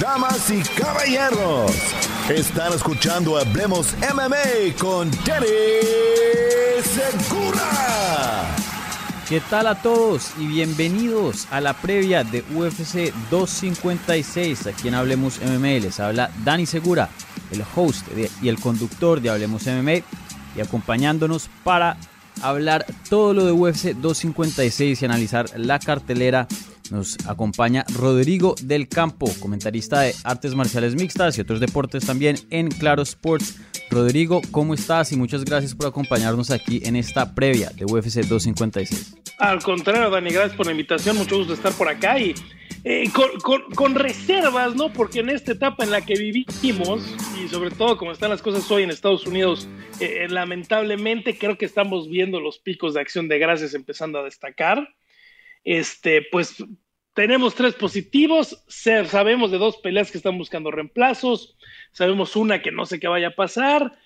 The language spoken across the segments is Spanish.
Damas y caballeros, están escuchando Hablemos MMA con Danny Segura. ¿Qué tal a todos y bienvenidos a la previa de UFC 256? Aquí en Hablemos MMA les habla Dani Segura, el host y el conductor de Hablemos MMA y acompañándonos para hablar todo lo de UFC 256 y analizar la cartelera. Nos acompaña Rodrigo del Campo, comentarista de artes marciales mixtas y otros deportes también en Claro Sports. Rodrigo, ¿cómo estás? Y muchas gracias por acompañarnos aquí en esta previa de UFC 256. Al contrario, Dani, gracias por la invitación. Mucho gusto estar por acá y eh, con, reservas, ¿no? Porque en esta etapa en la que vivimos, y sobre todo como están las cosas hoy en Estados Unidos, eh, eh, lamentablemente creo que estamos viendo los picos de acción de gracias empezando a destacar. Este, pues tenemos tres positivos, sabemos de dos peleas que están buscando reemplazos, sabemos una que no sé qué vaya a pasar,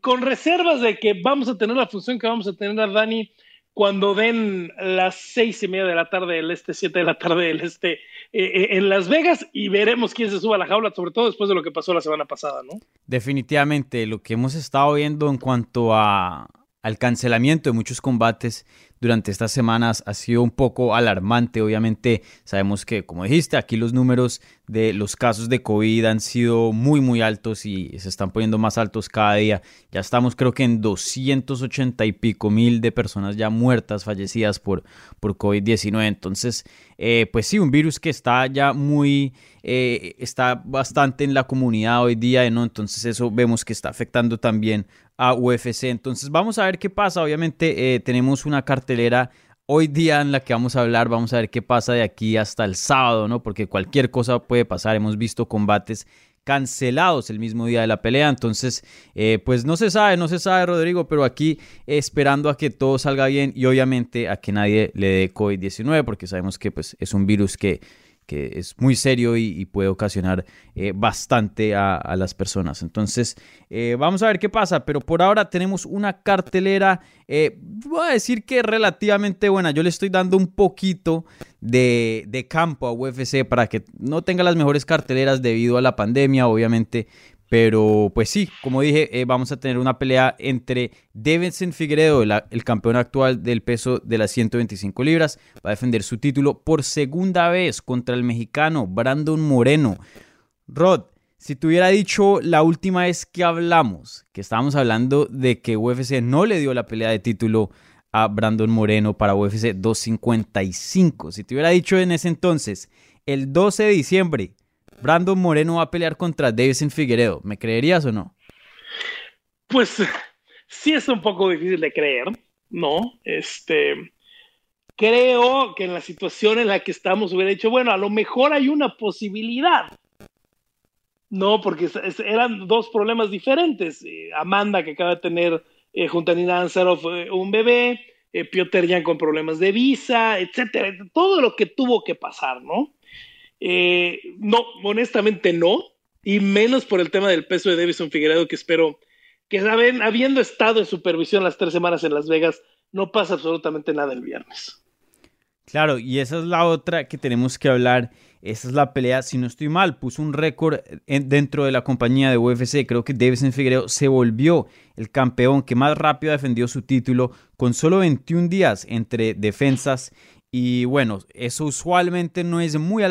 con reservas de que vamos a tener la función que vamos a tener a Dani cuando den las seis y media de la tarde del este, siete de la tarde del este, eh, eh, en Las Vegas y veremos quién se suba a la jaula, sobre todo después de lo que pasó la semana pasada, ¿no? Definitivamente, lo que hemos estado viendo en cuanto a, al cancelamiento de muchos combates durante estas semanas ha sido un poco alarmante. Obviamente sabemos que, como dijiste, aquí los números de los casos de COVID han sido muy, muy altos y se están poniendo más altos cada día. Ya estamos creo que en 280 y pico mil de personas ya muertas, fallecidas por, por COVID-19. Entonces, eh, pues sí, un virus que está ya muy, eh, está bastante en la comunidad hoy día, ¿no? Entonces eso vemos que está afectando también a UFC. Entonces vamos a ver qué pasa. Obviamente eh, tenemos una cartelera hoy día en la que vamos a hablar. Vamos a ver qué pasa de aquí hasta el sábado, ¿no? Porque cualquier cosa puede pasar. Hemos visto combates cancelados el mismo día de la pelea. Entonces, eh, pues no se sabe, no se sabe, Rodrigo, pero aquí esperando a que todo salga bien y obviamente a que nadie le dé COVID-19, porque sabemos que pues, es un virus que que es muy serio y, puede ocasionar eh, bastante a, las personas. Entonces, eh, vamos a ver qué pasa, pero por ahora tenemos una cartelera, eh, voy a decir que relativamente buena. Yo le estoy dando un poquito de, de campo a UFC para que no tenga las mejores carteleras debido a la pandemia, obviamente, pero pues sí, como dije, eh, vamos a tener una pelea entre Davidson Figueredo, el campeón actual del peso de las 125 libras. Va a defender su título por segunda vez contra el mexicano Brandon Moreno. Rod, si te hubiera dicho la última vez que hablamos, que estábamos hablando de que UFC no le dio la pelea de título a Brandon Moreno para UFC 255, si te hubiera dicho en ese entonces, el 12 de diciembre, Brandon Moreno va a pelear contra Davison Figueredo. ¿Me creerías o no? Pues sí es un poco difícil de creer, ¿no? Este, creo que en la situación en la que estamos hubiera dicho, bueno, a lo mejor hay una posibilidad. No, porque eran dos problemas diferentes. Eh, Amanda, que acaba de tener eh, junto a Nina Ansarov eh, un bebé, Piotr Jan con problemas de visa, etcétera. Todo lo que tuvo que pasar, ¿no? Eh, no, honestamente no, y menos por el tema del peso de Davison Figueredo, que espero que saben, habiendo estado en supervisión las tres semanas en Las Vegas, no pasa absolutamente nada el viernes. Claro, y esa es la otra que tenemos que hablar. Esa es la pelea, si no estoy mal, puso un récord dentro de la compañía de UFC. Creo que Davison Figueredo se volvió el campeón que más rápido defendió su título con solo 21 días entre defensas y bueno, eso usualmente no es muy,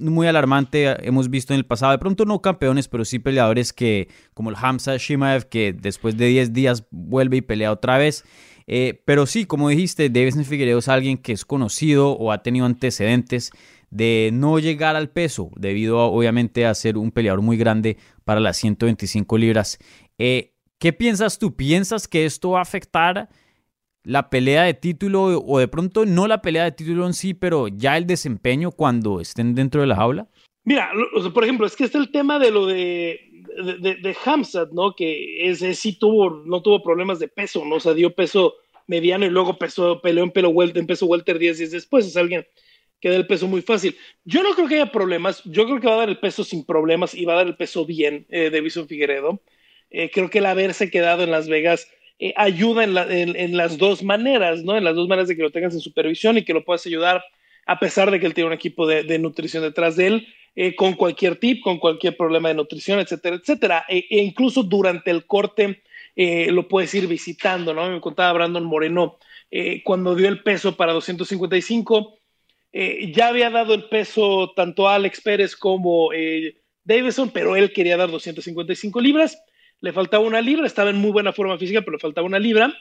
muy alarmante. Hemos visto en el pasado, de pronto no campeones, pero sí peleadores que, como el Hamza Shimaev, que después de 10 días vuelve y pelea otra vez. Eh, pero sí, como dijiste, Davison Figueiredo es alguien que es conocido o ha tenido antecedentes de no llegar al peso, debido obviamente a ser un peleador muy grande para las 125 libras. Eh, ¿Qué piensas tú? ¿Piensas que esto va a afectar? La pelea de título o de pronto no la pelea de título en sí, pero ya el desempeño cuando estén dentro de la jaula? Mira, por ejemplo, es que está el tema de lo de, de, de, Hamzat, ¿no? Que ese sí tuvo, no tuvo problemas de peso, ¿no? O sea, dio peso mediano y luego peso, peleó en, peso welter 10 días después. Es alguien que da el peso muy fácil. Yo no creo que haya problemas. Yo creo que va a dar el peso sin problemas y va a dar el peso bien eh, Davison Figueredo. Eh, creo que el haberse quedado en Las Vegas eh, ayuda en, las dos maneras, ¿no? En las dos maneras de que lo tengas en supervisión y que lo puedas ayudar a pesar de que él tiene un equipo de, nutrición detrás de él, eh, con cualquier tip, con cualquier problema de nutrición, etcétera, etcétera. E, e incluso durante el corte eh, lo puedes ir visitando, ¿no? Me contaba Brandon Moreno cuando dio el peso para 255, ya había dado el peso tanto a Alex Pérez como Davidson, pero él quería dar 255 libras, le faltaba una libra, estaba en muy buena forma física, pero le faltaba una libra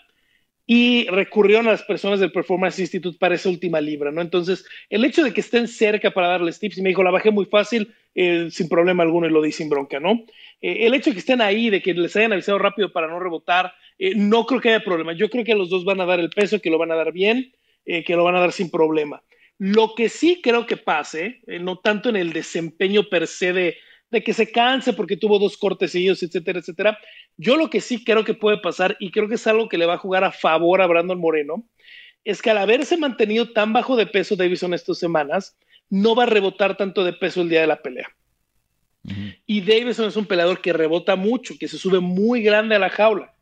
y recurrieron a las personas del Performance Institute para esa última libra, ¿no? Entonces, el hecho de que estén cerca para darles tips, y me dijo, la bajé muy fácil, eh, sin problema alguno, y lo di sin bronca, ¿no? Eh, el hecho de que estén ahí, de que les hayan avisado rápido para no rebotar, eh, no creo que haya problema. Yo creo que los dos van a dar el peso, que lo van a dar bien, que lo van a dar sin problema. Lo que sí creo que pase, no tanto en el desempeño per se de, de que se canse porque tuvo dos cortes seguidos, etcétera, etcétera. Yo lo que sí creo que puede pasar, y creo que es algo que le va a jugar a favor a Brandon Moreno, es que al haberse mantenido tan bajo de peso Davison estas semanas, no va a rebotar tanto de peso el día de la pelea. Y Davison es un peleador que rebota mucho, que se sube muy grande a la jaula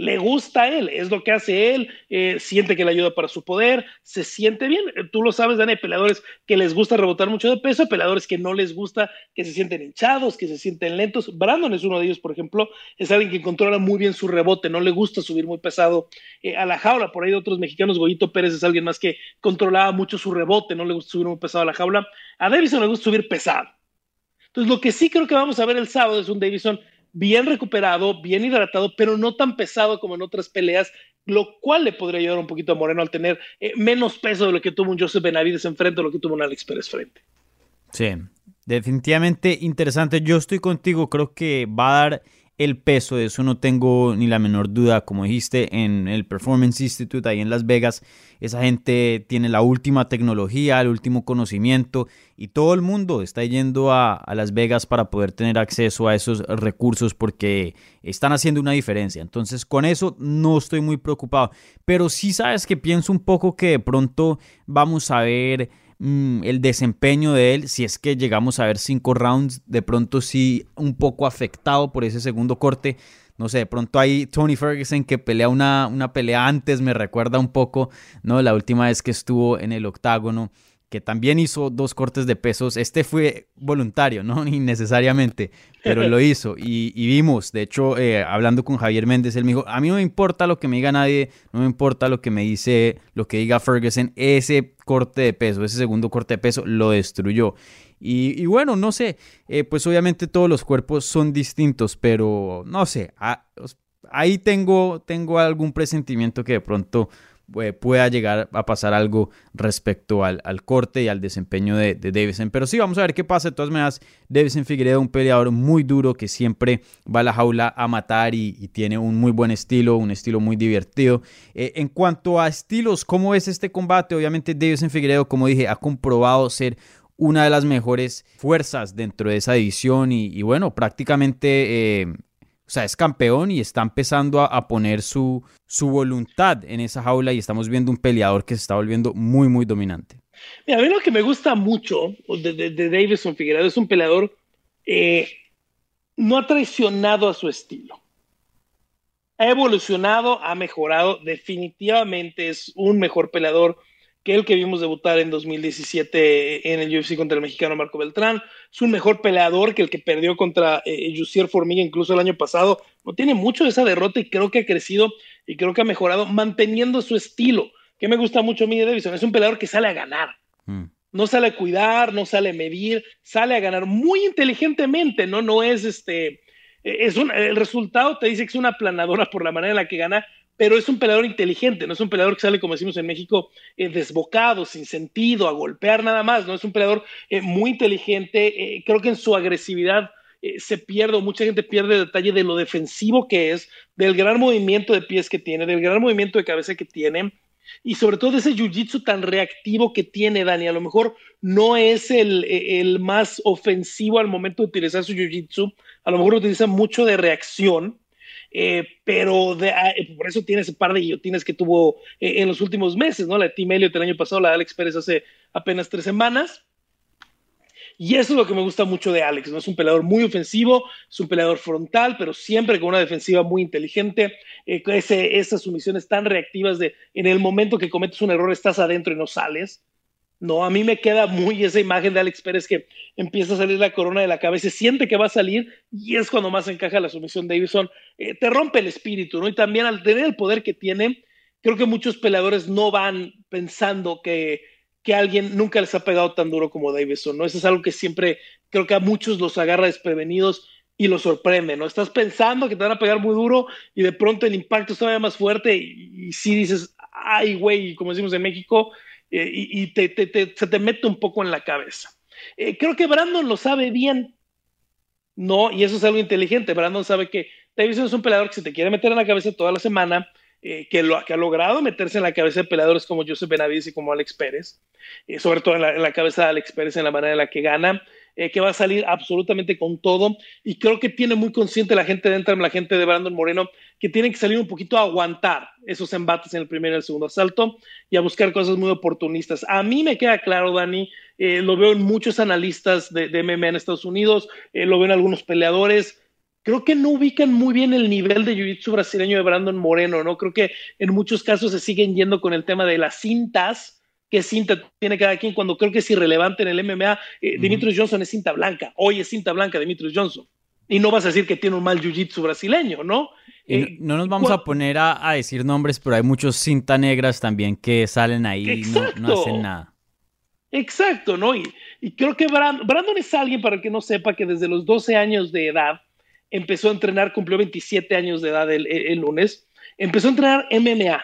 le gusta a él, es lo que hace él, eh, siente que le ayuda para su poder, se siente bien. Eh, tú lo sabes, Dani, hay peleadores que les gusta rebotar mucho de peso, peleadores que no les gusta, que se sienten hinchados, que se sienten lentos. Brandon es uno de ellos, por ejemplo, es alguien que controla muy bien su rebote, no le gusta subir muy pesado eh, a la jaula. Por ahí de otros mexicanos, Goyito Pérez es alguien más que controlaba mucho su rebote, no le gusta subir muy pesado a la jaula. A Davison le gusta subir pesado. Entonces, lo que sí creo que vamos a ver el sábado es un Davison bien recuperado, bien hidratado, pero no tan pesado como en otras peleas, lo cual le podría ayudar un poquito a Moreno al tener eh, menos peso de lo que tuvo un Joseph Benavides enfrente o lo que tuvo un Alex Pérez frente. Sí, definitivamente interesante. Yo estoy contigo, creo que va a dar el peso, de eso no tengo ni la menor duda, como dijiste, en el Performance Institute ahí en Las Vegas, esa gente tiene la última tecnología, el último conocimiento y todo el mundo está yendo a, Las Vegas para poder tener acceso a esos recursos porque están haciendo una diferencia. Entonces con eso no estoy muy preocupado, pero sí sabes que pienso un poco que de pronto vamos a ver Mm, el desempeño de él, si es que llegamos a ver cinco rounds, de pronto sí un poco afectado por ese segundo corte. No sé, de pronto hay Tony Ferguson que pelea una, una pelea antes, me recuerda un poco, ¿no? La última vez que estuvo en el octágono que también hizo dos cortes de pesos. Este fue voluntario, no innecesariamente, pero lo hizo. Y, vimos, de hecho, eh, hablando con Javier Méndez, él me dijo, a mí no me importa lo que me diga nadie, no me importa lo que me dice, lo que diga Ferguson, ese corte de peso, ese segundo corte de peso lo destruyó. Y, bueno, no sé, eh, pues obviamente todos los cuerpos son distintos, pero no sé, ahí tengo, tengo algún presentimiento que de pronto eh, pueda llegar a pasar algo respecto al, corte y al desempeño de, de, Davison. Pero sí, vamos a ver qué pasa. De todas maneras, Davison Figueredo, un peleador muy duro que siempre va a la jaula a matar y, tiene un muy buen estilo, un estilo muy divertido. Eh, en cuanto a estilos, ¿cómo es este combate? Obviamente, Davison Figueredo, como dije, ha comprobado ser una de las mejores fuerzas dentro de esa división y, bueno, prácticamente eh, o sea, es campeón y está empezando a, poner su, su voluntad en esa jaula y estamos viendo un peleador que se está volviendo muy, muy dominante. Mira, a mí lo que me gusta mucho de, de, Davison Figueroa es un peleador eh, no ha traicionado a su estilo. Ha evolucionado, ha mejorado, definitivamente es un mejor peleador que el que vimos debutar en 2017 en el UFC contra el mexicano Marco Beltrán. Es un mejor peleador que el que perdió contra eh, Formiga incluso el año pasado. No tiene mucho de esa derrota y creo que ha crecido y creo que ha mejorado manteniendo su estilo. Que me gusta mucho a mí de Davison. Es un peleador que sale a ganar. Mm. No sale a cuidar, no sale a medir, sale a ganar muy inteligentemente, ¿no? No es este. Es un, el resultado te dice que es una planadora por la manera en la que gana, pero es un peleador inteligente, no es un peleador que sale, como decimos en México, eh, desbocado, sin sentido, a golpear nada más, no es un peleador eh, muy inteligente, eh, creo que en su agresividad se pierde, o mucha gente pierde detalle de lo defensivo que es, del gran movimiento de pies que tiene, del gran movimiento de cabeza que tiene, y sobre todo ese jiu-jitsu tan reactivo que tiene Dani. A lo mejor no es el, el más ofensivo al momento de utilizar su jiu-jitsu, a lo mejor utiliza mucho de reacción, eh, pero ah, eh, por eso tiene ese par de guillotinas que tuvo eh, en los últimos meses, ¿no? La de Tim Elliott el año pasado, la de Alex Pérez hace apenas tres semanas. Y eso es lo que me gusta mucho de Alex, ¿no? Es un peleador muy ofensivo, es un peleador frontal, pero siempre con una defensiva muy inteligente, ese, esas sumisiones tan reactivas de en el momento que cometes un error estás adentro y no sales. No, a mí me queda muy esa imagen de Alex Pérez que empieza a salir la corona de la cabeza, siente que va a salir y es cuando más encaja la sumisión de Davison. Eh, te rompe el espíritu, ¿no? Y también al tener el poder que tiene, creo que muchos peleadores no van pensando que, que alguien nunca les ha pegado tan duro como Davison, ¿no? Eso es algo que siempre creo que a muchos los agarra desprevenidos y los sorprende, ¿no? Estás pensando que te van a pegar muy duro y de pronto el impacto es todavía más fuerte y, y sí dices, ay, güey, como decimos en México, eh, y, te, se te mete un poco en la cabeza. Eh, creo que Brandon lo sabe bien, ¿no? Y eso es algo inteligente. Brandon sabe que Davison es un peleador que se te quiere meter en la cabeza toda la semana, eh, que, lo, que ha logrado meterse en la cabeza de peleadores como Joseph Benavides y como Alex Pérez, sobre todo en la, en la, cabeza de Alex Pérez en la manera en la que gana. Que va a salir absolutamente con todo. Y creo que tiene muy consciente la gente de Entram, la gente de Brandon Moreno, que tiene que salir un poquito a aguantar esos embates en el primer y el segundo asalto y a buscar cosas muy oportunistas. A mí me queda claro, Dani, eh, lo veo en muchos analistas de, MMA en Estados Unidos, eh, lo veo en algunos peleadores. Creo que no ubican muy bien el nivel de jiu-jitsu brasileño de Brandon Moreno, ¿no? Creo que en muchos casos se siguen yendo con el tema de las cintas, qué cinta tiene cada quien cuando creo que es irrelevante en el MMA. Eh, Johnson es cinta blanca, hoy es cinta blanca Dimitrios Johnson. Y no vas a decir que tiene un mal jiu-jitsu brasileño, ¿no? Eh, no, nos vamos a poner a, decir nombres, pero hay muchos cinta negras también que salen ahí y no, hacen nada. Exacto, ¿no? Y, creo que Brandon, es alguien, para el que no sepa, que desde los 12 años de edad empezó a entrenar, cumplió 27 años de edad el lunes, empezó a entrenar MMA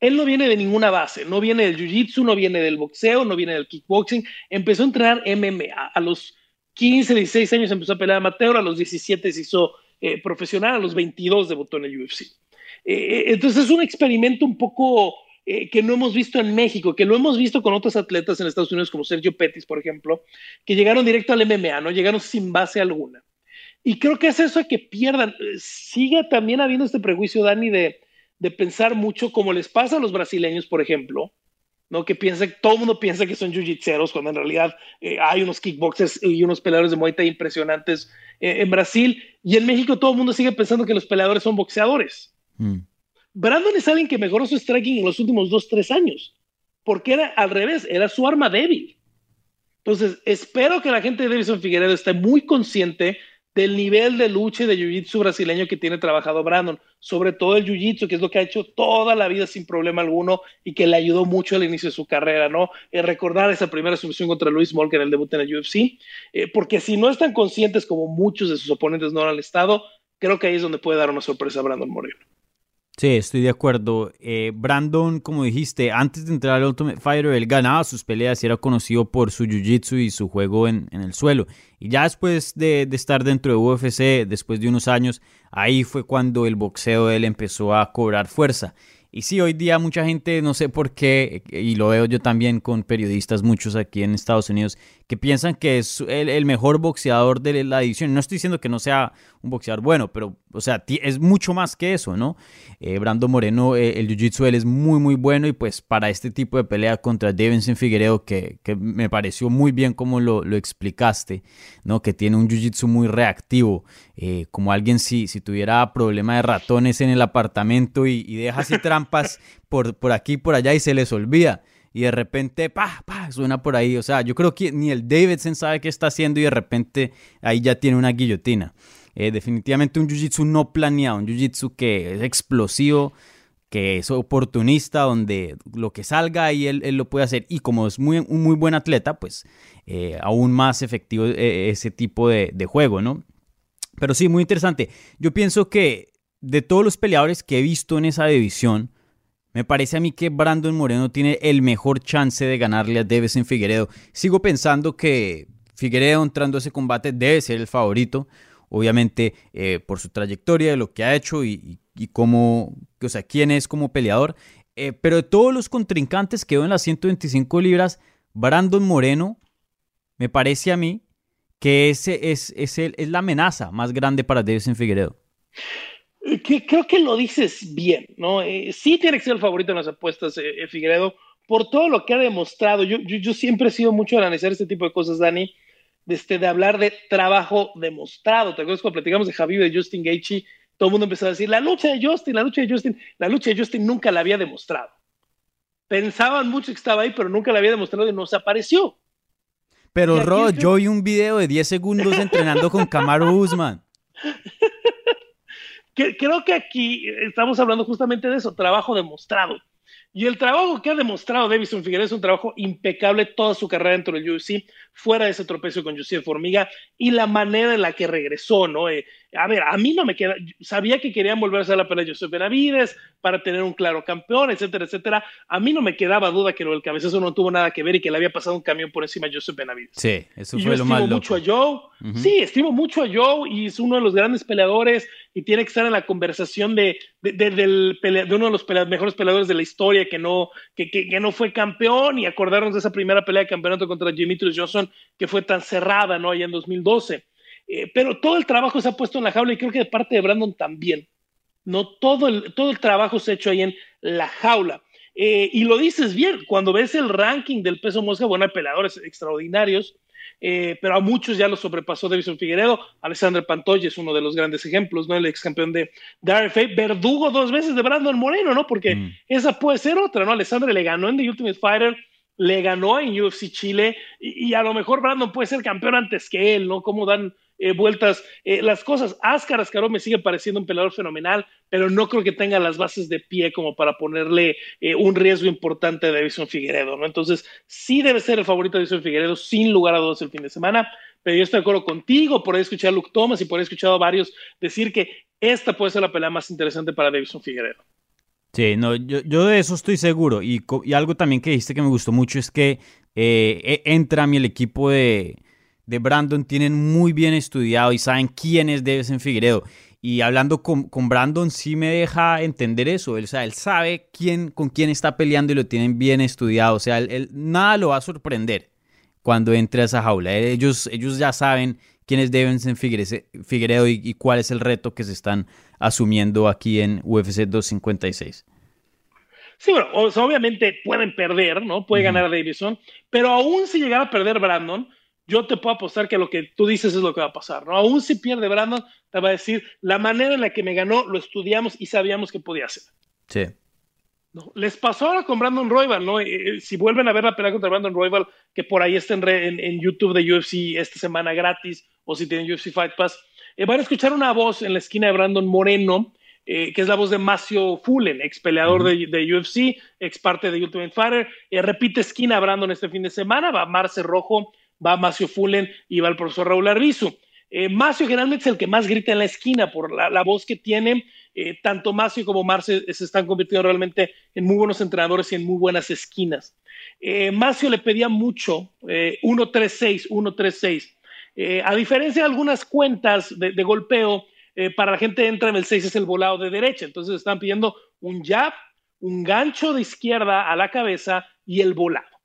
él no viene de ninguna base, no viene del jiu-jitsu, no viene del boxeo, no viene del kickboxing. Empezó a entrenar MMA. A los 15, 16 años empezó a pelear amateur, a los 17 se hizo eh, profesional, a los 22 debutó en el UFC. Eh, eh, entonces es un experimento un poco que no hemos visto en México, que lo hemos visto con otros atletas en Estados Unidos como Sergio Pettis, por ejemplo, que llegaron directo al MMA, ¿no? Llegaron sin base alguna. Y creo que es eso de que pierdan. Sigue también habiendo este prejuicio, Dani, de de pensar mucho como les pasa a los brasileños, por ejemplo, ¿no? Que piensa, todo el mundo piensa que son jiu-jitseros, cuando en realidad eh, hay unos kickboxers y unos peleadores de Muay Thai impresionantes eh, en Brasil. Y en México todo el mundo sigue pensando que los peleadores son boxeadores. Mm. Brandon es alguien que mejoró su striking en los últimos dos, tres años, porque era al revés, era su arma débil. Entonces, espero que la gente de Davison Figueredo esté muy consciente del nivel de lucha y de jiu-jitsu brasileño que tiene trabajado Brandon, sobre todo el jiu-jitsu, que es lo que ha hecho toda la vida sin problema alguno y que le ayudó mucho al inicio de su carrera, ¿no? Eh, recordar esa primera sumisión contra Luis Molker en el debut en el UFC, eh, porque si no están conscientes como muchos de sus oponentes no lo han estado, creo que ahí es donde puede dar una sorpresa a Brandon Moreno. Sí, estoy de acuerdo. Eh, Brandon, como dijiste, antes de entrar al Ultimate Fighter, él ganaba sus peleas y era conocido por su jiu-jitsu y su juego en, el suelo. Y ya después de, estar dentro de UFC, después de unos años, ahí fue cuando el boxeo de él empezó a cobrar fuerza. Y sí, hoy día mucha gente, no sé por qué, y lo veo yo también con periodistas, muchos aquí en Estados Unidos, que piensan que es el, mejor boxeador de la edición. No estoy diciendo que no sea un boxeador bueno, pero, o sea, es mucho más que eso, ¿no? Eh, Brando Moreno, eh, el jiu-jitsu él es muy, muy bueno y pues para este tipo de pelea contra Davidson Figueredo, que, que me pareció muy bien como lo, lo explicaste, ¿no? Que tiene un jiu-jitsu muy reactivo, eh, como alguien si, si tuviera problema de ratones en el apartamento y, y deja así trampas por, por aquí y por allá y se les olvida y de repente, pa, pa, suena por ahí. O sea, yo creo que ni el Davidson sabe qué está haciendo y de repente ahí ya tiene una guillotina. Eh, definitivamente un jiu-jitsu no planeado, un jiu-jitsu que es explosivo, que es oportunista, donde lo que salga ahí él, lo puede hacer. Y como es muy, un muy buen atleta, pues eh, aún más efectivo eh, ese tipo de, de juego, ¿no? Pero sí, muy interesante. Yo pienso que de todos los peleadores que he visto en esa división, me parece a mí que Brandon Moreno tiene el mejor chance de ganarle a en Figueredo. Sigo pensando que Figueredo entrando a ese combate debe ser el favorito, obviamente eh, por su trayectoria, lo que ha hecho y, cómo, o sea, quién es como peleador. Eh, pero de todos los contrincantes que veo en las 125 libras, Brandon Moreno, me parece a mí que ese es, es, el, es la amenaza más grande para Davison Figueredo. Eh, creo que lo dices bien, ¿no? Sí tiene que ser el favorito en las apuestas, eh, Figueredo, por todo lo que ha demostrado. Yo, yo, yo, siempre he sido mucho de analizar este tipo de cosas, Dani, de, este, de hablar de trabajo demostrado. ¿Te acuerdas cuando platicamos de Javi de Justin Gaethje? Todo el mundo empezó a decir, la lucha de Justin, la lucha de Justin, la lucha de Justin nunca la había demostrado. Pensaban mucho que estaba ahí, pero nunca la había demostrado y no se apareció. Pero Rod, yo vi un video de 10 segundos entrenando con Camaro Usman. Creo que aquí estamos hablando justamente de eso, trabajo demostrado. Y el trabajo que ha demostrado Davison Figueroa es un trabajo impecable toda su carrera dentro del UFC, fuera de ese tropezo con José Formiga y la manera en la que regresó, ¿no? Eh, a ver, a mí no me queda, sabía que querían volver a hacer la pelea de José Benavides para tener un claro campeón, etcétera, etcétera. A mí no me quedaba duda que el cabezazo no tuvo nada que ver y que le había pasado un camión por encima de José Benavides. Sí, eso fue lo más loco. mucho a Joe. Sí, estimo mucho a Joe y es uno de los grandes peleadores y tiene que estar en la conversación de, de, del de uno de los mejores peleadores de la historia que no, que, que, que, no fue campeón y acordarnos de esa primera pelea de campeonato contra Demetrius Johnson que fue tan cerrada, ¿no? Allá en 2012. Eh, pero todo el trabajo se ha puesto en la jaula y creo que de parte de Brandon también. No todo el, todo el trabajo se ha hecho ahí en la jaula. Eh, y lo dices bien, cuando ves el ranking del peso mosca, bueno, hay peleadores extraordinarios, eh, pero a muchos ya los sobrepasó Davison Figueredo. Alessandro Pantoya es uno de los grandes ejemplos, ¿no? El ex campeón de, de RFA, verdugo dos veces de Brandon Moreno, ¿no? Porque mm. esa puede ser otra, ¿no? Alessandro le ganó en The Ultimate Fighter, le ganó en UFC Chile, y, y a lo mejor Brandon puede ser campeón antes que él, ¿no? Como dan eh, vueltas eh, las cosas. Ascar Ascaró me sigue pareciendo un peleador fenomenal, pero no creo que tenga las bases de pie como para ponerle eh, un riesgo importante a Davison Figueredo, ¿no? Entonces, sí debe ser el favorito de Davison Figueredo, sin lugar a dudas, el fin de semana. Pero yo estoy de acuerdo contigo, por ahí escuchar a Luke Thomas y por ahí escuchado a varios decir que esta puede ser la pelea más interesante para Davison Figueredo. Sí, no, yo, yo, de eso estoy seguro. Y, y, algo también que dijiste que me gustó mucho es que eh, entra a mí el equipo de, de Brandon tienen muy bien estudiado y saben quién es Devesen Figueredo. Y hablando con, con, Brandon sí me deja entender eso. Él, o sea, él sabe quién, con quién está peleando y lo tienen bien estudiado. O sea, él, nada lo va a sorprender cuando entre a esa jaula. Ellos, ellos ya saben quién es Devesen Figueredo y, y, cuál es el reto que se están asumiendo aquí en UFC 256. Sí, bueno, obviamente pueden perder, ¿no? Puede ganar a Davison, pero aún si llegara a perder Brandon, yo te puedo apostar que lo que tú dices es lo que va a pasar, ¿no? Aún si pierde Brandon, te va a decir, la manera en la que me ganó, lo estudiamos y sabíamos que podía hacer. Sí. ¿No? Les pasó ahora con Brandon Royval, ¿no? Eh, eh, si vuelven a ver la pelea contra Brandon Royval, que por ahí está en, en, YouTube de UFC esta semana gratis, o si tienen UFC Fight Pass, eh, van a escuchar una voz en la esquina de Brandon Moreno, eh, que es la voz de Macio Fullen, ex peleador uh -huh. de, de, UFC, ex parte de Ultimate Fighter. Repite esquina Brandon este fin de semana, va Marce Rojo va Macio Fullen y va el profesor Raúl Arbizu. Eh, Macio generalmente es el que más grita en la esquina por la, voz que tiene. Eh, tanto Macio como Marce se están convirtiendo realmente en muy buenos entrenadores y en muy buenas esquinas. Eh, Macio le pedía mucho, 1-3-6, 1-3-6. a diferencia de algunas cuentas de, de golpeo, para la gente entra en el 6 es el volado de derecha. Entonces están pidiendo un jab, un gancho de izquierda a la cabeza y el volado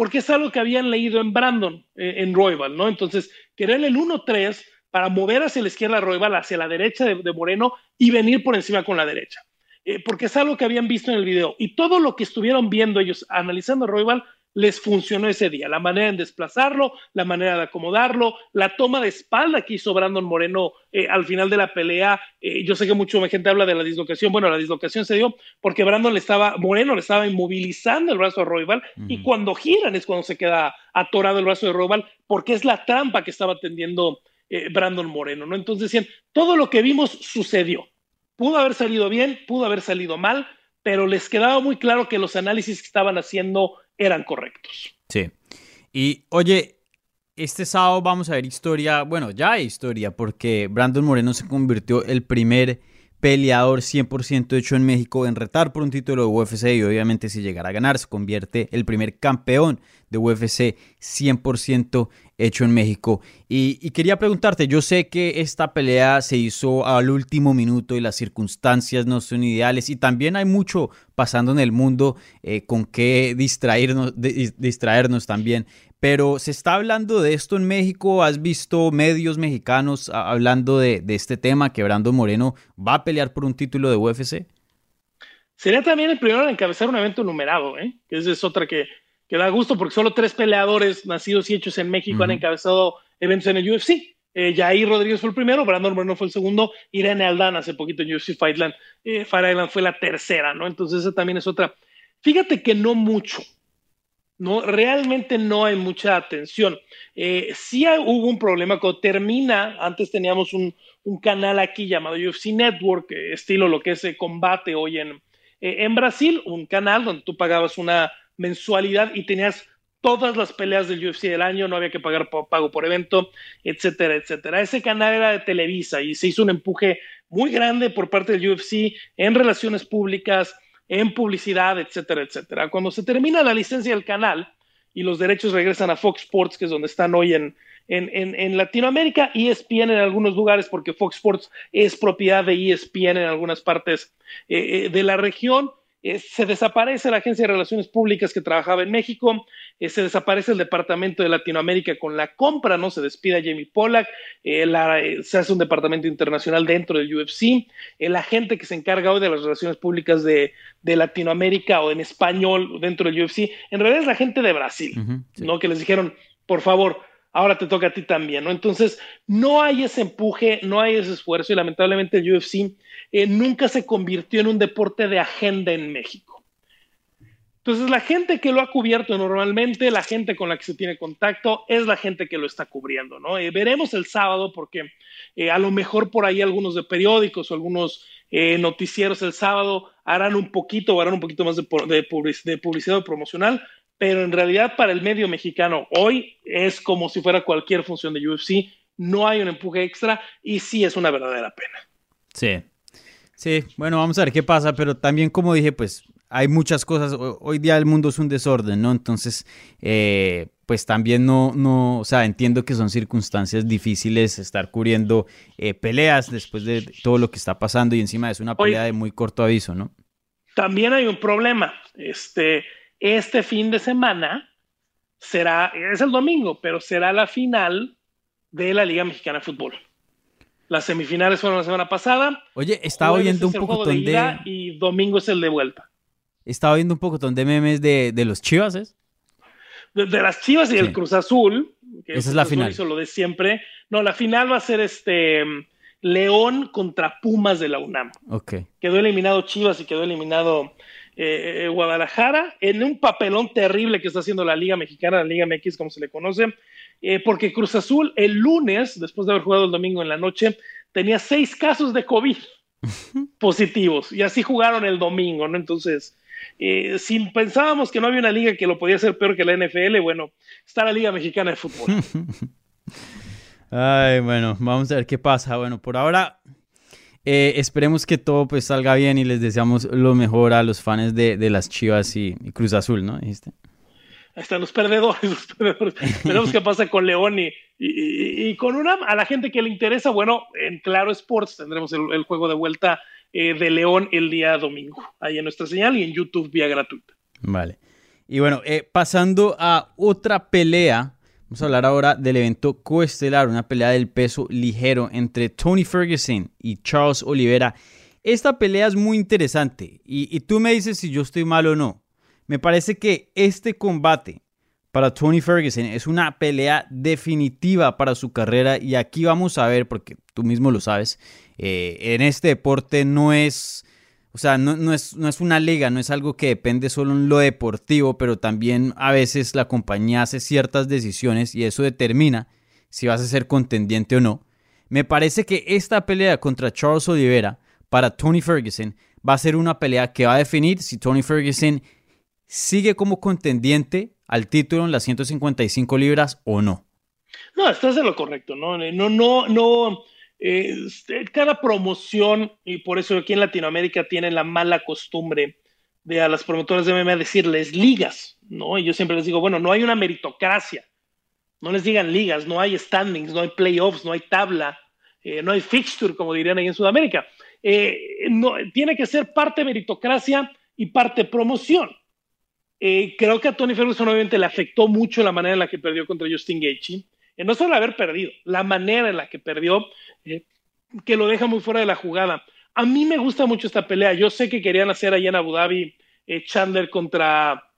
porque es algo que habían leído en Brandon, eh, en Royval, ¿no? Entonces, querer el 1-3 para mover hacia la izquierda Royval, hacia la derecha de, Moreno y venir por encima con la derecha. Eh, porque es algo que habían visto en el video. Y todo lo que estuvieron viendo ellos analizando a les funcionó ese día. La manera en desplazarlo, la manera de acomodarlo, la toma de espalda que hizo Brandon Moreno eh, al final de la pelea. Eh, yo sé que mucha gente habla de la dislocación. Bueno, la dislocación se dio porque Brandon le estaba, Moreno le estaba inmovilizando el brazo a uh -huh. y cuando giran es cuando se queda atorado el brazo de Royval porque es la trampa que estaba tendiendo eh, Brandon Moreno, ¿no? Entonces decían, todo lo que vimos sucedió. Pudo haber salido bien, pudo haber salido mal, pero les quedaba muy claro que los análisis que estaban haciendo eran correctos. Sí. Y oye, este sábado vamos a ver historia, bueno, ya hay historia, porque Brandon Moreno se convirtió el primer peleador 100% hecho en México en retar por un título de UFC y obviamente si llegara a ganar se convierte el primer campeón de UFC 100% hecho en México. Y, quería preguntarte, yo sé que esta pelea se hizo al último minuto y las circunstancias no son ideales y también hay mucho pasando en el mundo eh, con qué distraernos, distraernos también pero se está hablando de esto en México. ¿Has visto medios mexicanos hablando de, este tema, que Brando Moreno va a pelear por un título de UFC? Sería también el primero en encabezar un evento numerado, ¿eh? que esa es otra que, que, da gusto, porque solo tres peleadores nacidos y hechos en México han encabezado eventos en el UFC. Eh, Jair Rodríguez fue el primero, Brandon Moreno fue el segundo, Irene Aldana hace poquito en UFC Fightland, eh, Fire Island fue la tercera, ¿no? Entonces esa también es otra. Fíjate que no mucho, no, realmente no hay mucha atención. Eh, sí hubo un problema cuando termina, antes teníamos un, canal aquí llamado UFC Network, eh, estilo lo que es eh, combate hoy en, en Brasil, un canal donde tú pagabas una mensualidad y tenías todas las peleas del UFC del año, no había que pagar pago por evento, etcétera, etcétera. Ese canal era de Televisa y se hizo un empuje muy grande por parte del UFC en relaciones públicas, en publicidad, etcétera, etcétera. Cuando se termina la licencia del canal y los derechos regresan a Fox Sports, que es donde están hoy en, en, en, en Latinoamérica, ESPN en algunos lugares, porque Fox Sports es propiedad de ESPN en algunas partes eh, eh, de la región, eh, se desaparece la Agencia de Relaciones Públicas que trabajaba en México, eh, se desaparece el Departamento de Latinoamérica con la compra, ¿no? Se despide a Jamie Pollack, eh, se hace un departamento internacional dentro del UFC, la gente que se encarga hoy de las relaciones públicas de, Latinoamérica o en español dentro del UFC, en realidad es la gente de Brasil, ¿no? Que les dijeron, por favor, ahora te toca a ti también, ¿no? Entonces, no hay ese empuje, no hay ese esfuerzo y lamentablemente el UFC eh, nunca se convirtió en un deporte de agenda en México. Entonces, la gente que lo ha cubierto normalmente, la gente con la que se tiene contacto, es la gente que lo está cubriendo, ¿no? Eh, veremos el sábado porque eh, a lo mejor por ahí algunos de periódicos o algunos noticieros el sábado harán un poquito o harán un poquito más de, de publicidad promocional, pero en realidad para el medio mexicano hoy es como si fuera cualquier función de UFC, no hay un empuje extra y sí es una verdadera pena. Sí, Sí, bueno, vamos a ver qué pasa, pero también como dije, pues hay muchas cosas, hoy día el mundo es un desorden, ¿no? Entonces, eh, pues también no, no, o sea, entiendo que son circunstancias difíciles estar cubriendo eh, peleas después de todo lo que está pasando y encima es una pelea de muy corto aviso, ¿no? También hay un problema, este, este fin de semana será, es el domingo, pero será la final de la Liga Mexicana de Fútbol. Las semifinales fueron la semana pasada. Oye, estaba oyendo un poco de, Y domingo es el de vuelta. Estaba oyendo un poco de memes de, los Chivas, ¿es? De, las Chivas y el Cruz Azul. Que Esa es la final. Hizo lo de siempre. No, la final va a ser este León contra Pumas de la UNAM. Ok. Quedó eliminado Chivas y quedó eliminado eh, Guadalajara en un papelón terrible que está haciendo la Liga Mexicana, la Liga MX, como se le conoce. Eh, porque Cruz Azul el lunes, después de haber jugado el domingo en la noche, tenía seis casos de COVID positivos y así jugaron el domingo, ¿no? Entonces, eh, si pensábamos que no había una liga que lo podía hacer peor que la NFL, bueno, está la Liga Mexicana de Fútbol. Ay, bueno, vamos a ver qué pasa. Bueno, por ahora eh, esperemos que todo pues salga bien y les deseamos lo mejor a los fans de, las Chivas y, y Cruz Azul, ¿no? ¿Dijiste? están los perdedores, los perdedores. Veremos qué pasa con León y, y, con una, a la gente que le interesa, bueno, en Claro Sports tendremos el, juego de vuelta eh, de León el día domingo, ahí en nuestra señal y en YouTube vía gratuita. Vale. Y bueno, eh, pasando a otra pelea, vamos a hablar ahora del evento coestelar, una pelea del peso ligero entre Tony Ferguson y Charles Oliveira. Esta pelea es muy interesante y, y tú me dices si yo estoy mal o no. Me parece que este combate para Tony Ferguson es una pelea definitiva para su carrera y aquí vamos a ver, porque tú mismo lo sabes, eh, en este deporte no es, o sea, no, es, no es una liga, no es algo que depende solo en lo deportivo, pero también a veces la compañía hace ciertas decisiones y eso determina si vas a ser contendiente o no. Me parece que esta pelea contra Charles Oliveira para Tony Ferguson va a ser una pelea que va a definir si Tony Ferguson sigue como contendiente al título en las 155 libras o no. No, estás en lo correcto, ¿no? No, no, no. Este, cada promoción, y por eso aquí en Latinoamérica tienen la mala costumbre de a las promotoras de MMA decirles ligas, ¿no? Y yo siempre les digo, bueno, no hay una meritocracia, no les digan ligas, no hay standings, no hay playoffs, no hay tabla, eh, no hay fixture, como dirían ahí en Sudamérica. Eh, no, tiene que ser parte meritocracia y parte promoción. Eh, creo que a Tony Ferguson obviamente le afectó mucho la manera en la que perdió contra Justin Gaethje. no solo haber perdido, la manera en la que perdió, que lo deja muy fuera de la jugada. A mí me gusta mucho esta pelea. Yo sé que querían hacer allá en Abu Dhabi Chandler contra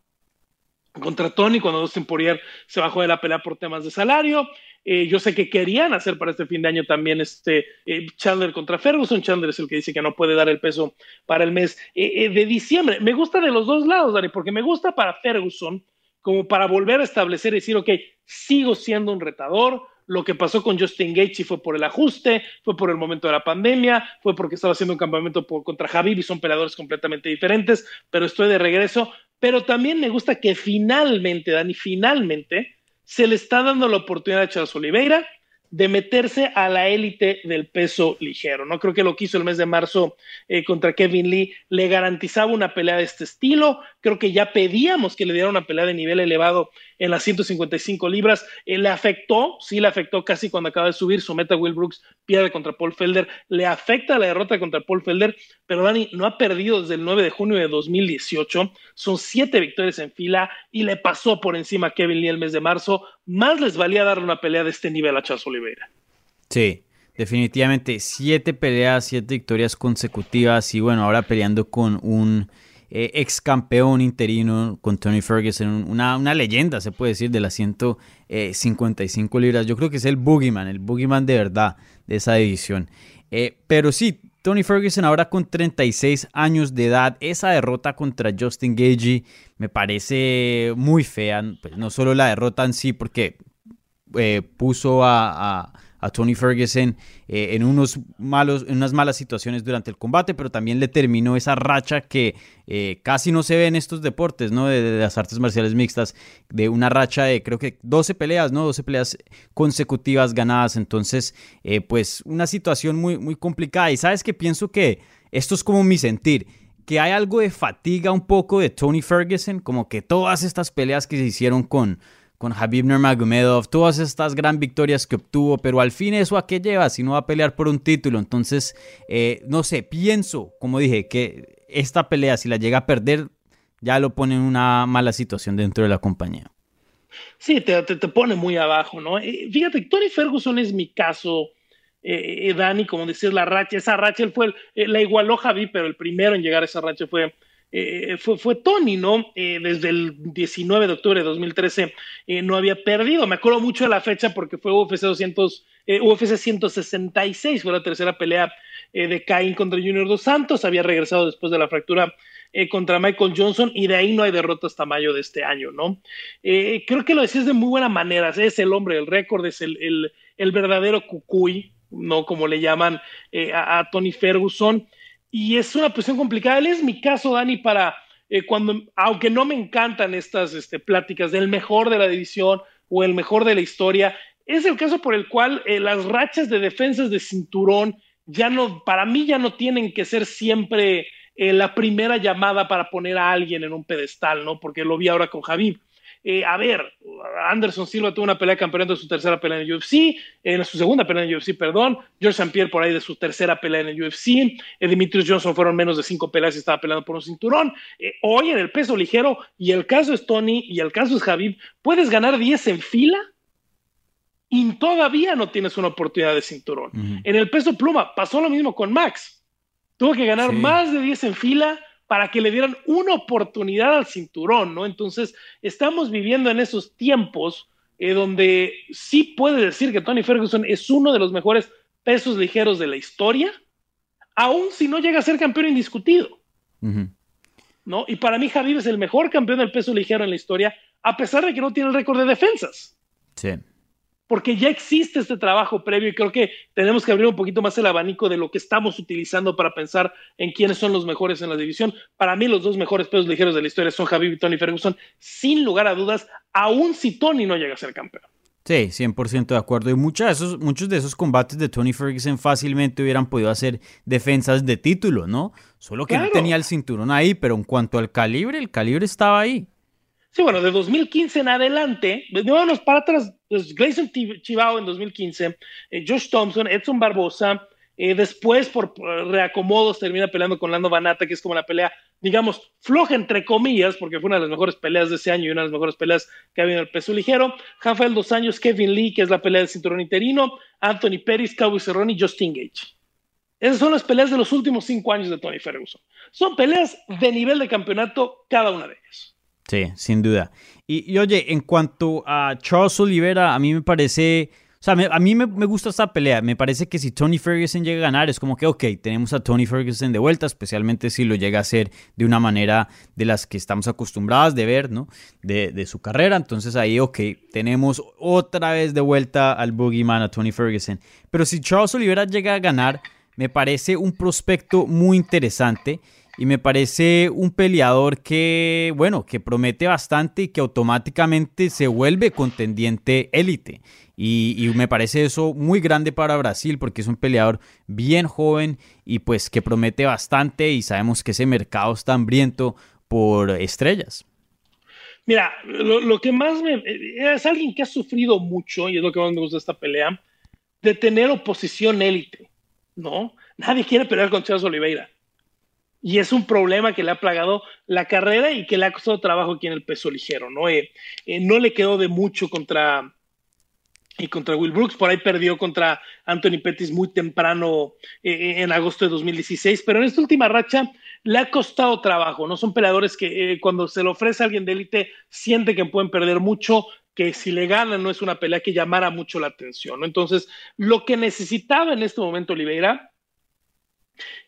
contra Tony cuando Dustin Poirier se bajó de la pelea por temas de salario. Eh, yo sé que querían hacer para este fin de año también este eh, Chandler contra Ferguson. Chandler es el que dice que no puede dar el peso para el mes eh, de diciembre. Me gusta de los dos lados, Dani, porque me gusta para Ferguson como para volver a establecer y decir, ok, sigo siendo un retador. Lo que pasó con Justin Gaethje fue por el ajuste, fue por el momento de la pandemia, fue porque estaba haciendo un campamento contra Javi y son peleadores completamente diferentes, pero estoy de regreso. Pero también me gusta que finalmente, Dani, finalmente se le está dando la oportunidad a Charles Oliveira de meterse a la élite del peso ligero. No creo que lo quiso el mes de marzo eh, contra Kevin Lee, le garantizaba una pelea de este estilo. Creo que ya pedíamos que le diera una pelea de nivel elevado en las 155 libras. Eh, le afectó, sí le afectó casi cuando acaba de subir su meta Will Brooks, pierde contra Paul Felder. Le afecta la derrota contra Paul Felder, pero Dani no ha perdido desde el 9 de junio de 2018. Son siete victorias en fila y le pasó por encima a Kevin Lee el mes de marzo. Más les valía darle una pelea de este nivel a Charles Oliveira. Sí, definitivamente. Siete peleas, siete victorias consecutivas y bueno, ahora peleando con un eh, ex campeón interino con Tony Ferguson, una, una, leyenda, se puede decir, de las 155 libras. Yo creo que es el boogeyman, el boogeyman de verdad de esa división. Eh, pero sí, Tony Ferguson ahora con 36 años de edad, esa derrota contra Justin Gagey me parece muy fea. Pues no solo la derrota en sí, porque eh, puso a a Tony Ferguson eh, en, unos malos, en unas malas situaciones durante el combate, pero también le terminó esa racha que eh, casi no se ve en estos deportes, ¿no? De, las artes marciales mixtas, de una racha de creo que 12 peleas, ¿no? 12 peleas consecutivas ganadas. Entonces, pues una situación muy, muy complicada. Y sabes que pienso que esto es como mi sentir que hay algo de fatiga un poco de Tony Ferguson, como que todas estas peleas que se hicieron con, con Habib Nurmagomedov, todas estas gran victorias que obtuvo, pero al fin eso a qué lleva si no va a pelear por un título. Entonces, eh, no sé, pienso, como dije, que esta pelea, si la llega a perder, ya lo pone en una mala situación dentro de la compañía. Sí, te, te, pone muy abajo, ¿no? Eh, fíjate, Tony Ferguson es mi caso, eh, Dani, como decir la racha, esa racha, él fue, la igualó Javi, pero el primero en llegar a esa racha fue eh, fue, fue, Tony, ¿no? Eh, desde el 19 de octubre de 2013 eh, no había perdido. Me acuerdo mucho de la fecha porque fue UFC 200, UFC 166, fue la tercera pelea de Cain contra Junior Dos Santos. Había regresado después de la fractura contra Michael Johnson y de ahí no hay derrota hasta mayo de este año, ¿no? creo que lo decías de muy buena manera. Es el hombre del récord, es el, el, verdadero cucuy, ¿no? Como le llaman a, a Tony Ferguson y es una posición complicada. Él es mi caso, Dani, para eh, cuando, aunque no me encantan estas este, pláticas del mejor de la división o el mejor de la historia, es el caso por el cual eh, las rachas de defensas de cinturón ya no, para mí ya no tienen que ser siempre eh, la primera llamada para poner a alguien en un pedestal, ¿no? Porque lo vi ahora con Javib. Eh, a ver, Anderson Silva tuvo una pelea campeonato de su tercera pelea en el UFC, en su segunda pelea en el UFC, perdón. George St. Pierre por ahí de su tercera pelea en el UFC. Eh, Dimitrios Johnson fueron menos de cinco peleas y estaba peleando por un cinturón. Eh, hoy en el peso ligero, y el caso es Tony y el caso es Javib, puedes ganar 10 en fila y todavía no tienes una oportunidad de cinturón. En el peso pluma pasó lo mismo con Max. Tuvo que ganar más de 10 en fila para que le dieran una oportunidad al cinturón, ¿no? Entonces, estamos viviendo en esos tiempos eh, donde sí puede decir que Tony Ferguson es uno de los mejores pesos ligeros de la historia, aun si no llega a ser campeón indiscutido. ¿No? Y para mí, Javier es el mejor campeón del peso ligero en la historia, a pesar de que no tiene el récord de defensas. Sí porque ya existe este trabajo previo y creo que tenemos que abrir un poquito más el abanico de lo que estamos utilizando para pensar en quiénes son los mejores en la división. Para mí los dos mejores pesos ligeros de la historia son Javi y Tony Ferguson, sin lugar a dudas, aun si Tony no llega a ser campeón. Sí, 100% de acuerdo. Y muchos de, esos, muchos de esos combates de Tony Ferguson fácilmente hubieran podido hacer defensas de título, ¿no? Solo que no tenía el cinturón ahí, pero en cuanto al calibre, el calibre estaba ahí. Sí, bueno, de 2015 en adelante, vámonos para atrás, pues Grayson Chivao en 2015, eh, Josh Thompson, Edson Barbosa, eh, después por, reacomodos termina peleando con Lando Banata, que es como la pelea, digamos, floja entre comillas, porque fue una de las mejores peleas de ese año y una de las mejores peleas que ha habido en el peso ligero. Rafael Dos Años, Kevin Lee, que es la pelea del cinturón interino, Anthony Pérez, Cowboy Cerrone y Justin Gage. Esas son las peleas de los últimos cinco años de Tony Ferguson. Son peleas de nivel de campeonato cada una de ellas. Sí, sin duda. Y, oye, en cuanto a Charles Oliveira, a mí me parece... O sea, a mí me, gusta esta pelea. Me parece que si Tony Ferguson llega a ganar, es como que, ok, tenemos a Tony Ferguson de vuelta, especialmente si lo llega a hacer de una manera de las que estamos acostumbrados de ver, ¿no? De, de su carrera. Entonces ahí, ok, tenemos otra vez de vuelta al Boogeyman, a Tony Ferguson. Pero si Charles Oliveira llega a ganar, me parece un prospecto muy interesante y me parece un peleador que, bueno, que promete bastante y que automáticamente se vuelve contendiente élite. Y, me parece eso muy grande para Brasil porque es un peleador bien joven y pues que promete bastante y sabemos que ese mercado está hambriento por estrellas. Mira, lo, que más me... Es alguien que ha sufrido mucho, y es lo que más me gusta de esta pelea, de tener oposición élite, ¿no? Nadie quiere pelear con Charles Oliveira. Y es un problema que le ha plagado la carrera y que le ha costado trabajo aquí en el peso ligero, ¿no? Eh, eh, no le quedó de mucho contra, y contra Will Brooks, por ahí perdió contra Anthony Pettis muy temprano eh, en agosto de 2016, pero en esta última racha le ha costado trabajo, ¿no? Son peleadores que cuando se le ofrece a alguien de élite siente que pueden perder mucho, que si le ganan no es una pelea que llamara mucho la atención, ¿no? Entonces, lo que necesitaba en este momento Oliveira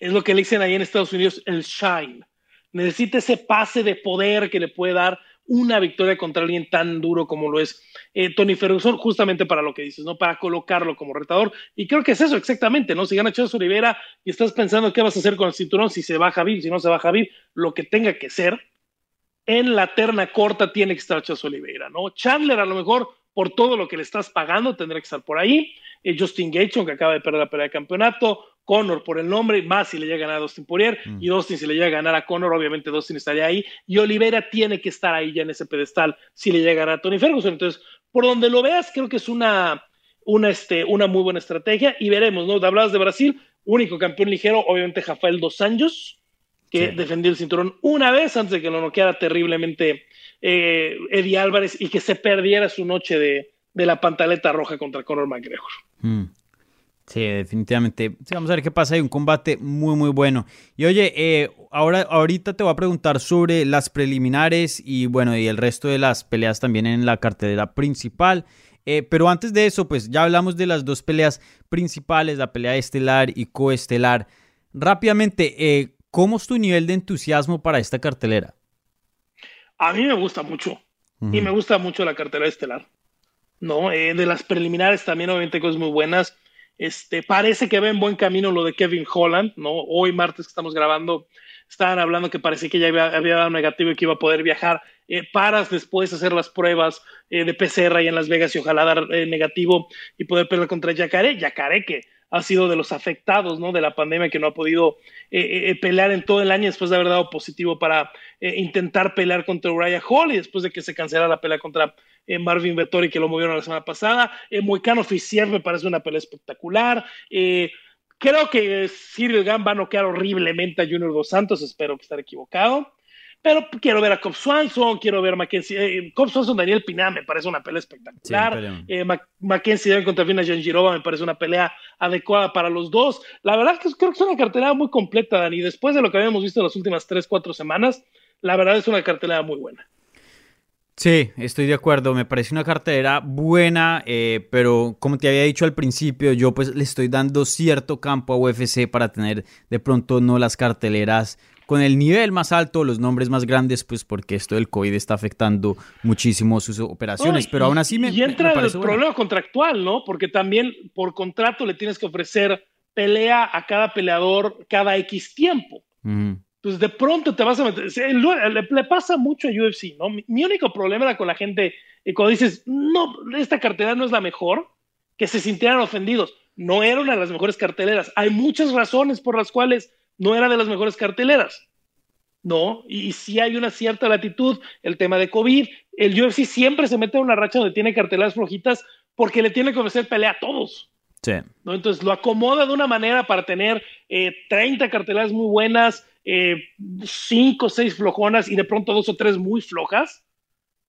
es lo que le dicen ahí en Estados Unidos el shine. Necesita ese pase de poder que le puede dar una victoria contra alguien tan duro como lo es eh, Tony Ferguson, justamente para lo que dices, ¿no? Para colocarlo como retador. Y creo que es eso exactamente, ¿no? Si gana Chávez Rivera y estás pensando qué vas a hacer con el cinturón, si se va Javier, si no se va Javier, lo que tenga que ser, en la terna corta tiene que estar Chávez Oliveira, ¿no? Chandler a lo mejor por todo lo que le estás pagando tendrá que estar por ahí. Eh, Justin Gaethje, que acaba de perder la pelea de campeonato. Connor por el nombre, más si le llega a ganar a Dustin Poirier, mm. y Dustin si le llega a ganar a Connor, obviamente Dustin estaría ahí, y Oliveira tiene que estar ahí ya en ese pedestal si le llega a ganar a Tony Ferguson. Entonces, por donde lo veas, creo que es una, una, este, una muy buena estrategia, y veremos, ¿no? Hablabas de Brasil, único campeón ligero, obviamente Rafael Dos Anjos, que defendió el cinturón una vez antes de que lo noqueara terriblemente eh, Eddie Álvarez y que se perdiera su noche de, la pantaleta roja contra Conor McGregor. Mm. Sí, definitivamente. Vamos a ver qué pasa. Hay un combate muy, muy bueno. Y oye, eh, ahora, ahorita te voy a preguntar sobre las preliminares y bueno, y el resto de las peleas también en la cartelera principal. Eh, pero antes de eso, pues ya hablamos de las dos peleas principales, la pelea estelar y coestelar. Rápidamente, ¿cómo es tu nivel de entusiasmo para esta cartelera? A mí me gusta mucho. Y me gusta mucho la cartelera estelar. ¿no? de las preliminares también, obviamente, cosas muy buenas. Este, parece que va en buen camino lo de Kevin Holland, ¿no? Hoy martes que estamos grabando, estaban hablando que parecía que ya había, dado negativo y que iba a poder viajar eh, para después hacer las pruebas eh, de PCR ahí en Las Vegas y ojalá dar eh, negativo y poder pelear contra Yacaré. Yacaré que ha sido de los afectados ¿no? de la pandemia que no ha podido pelear en todo el año después de haber dado positivo para intentar pelear contra Uriah Hall y después de que se cancelara la pelea contra eh, Marvin Vettori, que lo movieron la semana pasada. Eh, Moicano Oficial me parece una pelea espectacular. Eh, creo que Cyril Gann va a noquear horriblemente a Junior Dos Santos, espero que esté equivocado. Pero quiero ver a Cobb Swanson, quiero ver a Mackenzie. Eh, Cobb Swanson, Daniel Piná me parece una pelea espectacular. Eh, Mackenzie contra Vina Janjirova me parece una pelea adecuada para los dos. La verdad es que creo que es una cartelera muy completa, Dani. Después de lo que habíamos visto en las últimas 3, 4 semanas, la verdad es una cartelera muy buena. Sí, estoy de acuerdo. Me parece una cartera buena, eh, pero como te había dicho al principio, yo pues le estoy dando cierto campo a UFC para tener de pronto no las carteleras con el nivel más alto, los nombres más grandes, pues porque esto del COVID está afectando muchísimo sus operaciones, pero aún así me... Y entra el problema contractual, ¿no? Porque también por contrato le tienes que ofrecer pelea a cada peleador cada X tiempo. pues de pronto te vas a meter. Le, pasa mucho a UFC, ¿no? Mi, único problema era con la gente, eh, cuando dices, no, esta cartelera no es la mejor, que se sintieran ofendidos. No era una de las mejores carteleras. Hay muchas razones por las cuales no era de las mejores carteleras. ¿no? Y, si hay una cierta latitud, el tema de COVID, el UFC siempre se mete en una racha donde tiene carteleras flojitas porque le tiene que ofrecer pelea a todos. Sí. ¿no? Entonces lo acomoda de una manera para tener 30 eh, carteleras muy buenas, 5 o 6 flojonas y de pronto dos o tres muy flojas,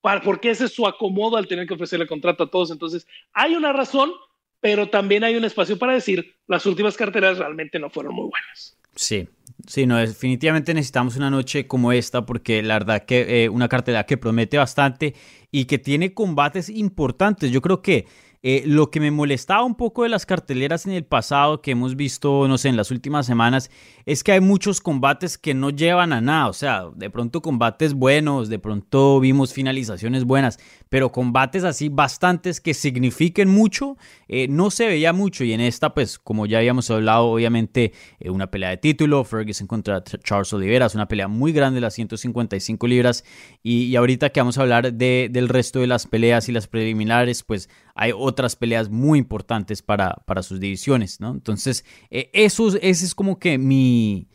para, porque ese es su acomodo al tener que ofrecerle contrato a todos. Entonces hay una razón, pero también hay un espacio para decir las últimas carteleras realmente no fueron muy buenas. Sí, sí, no, definitivamente necesitamos una noche como esta porque la verdad que eh, una cartelera que promete bastante y que tiene combates importantes. Yo creo que eh, lo que me molestaba un poco de las carteleras en el pasado que hemos visto, no sé, en las últimas semanas, es que hay muchos combates que no llevan a nada. O sea, de pronto combates buenos, de pronto vimos finalizaciones buenas, pero combates así bastantes que signifiquen mucho, eh, no se veía mucho. Y en esta, pues, como ya habíamos hablado, obviamente, eh, una pelea de título, Ferguson contra Charles Oliveira, es una pelea muy grande, las 155 libras. Y, ahorita que vamos a hablar de, del resto de las peleas y las preliminares, pues hay otras peleas muy importantes para, para sus divisiones, ¿no? Entonces, eh, eso, ese es como que mi...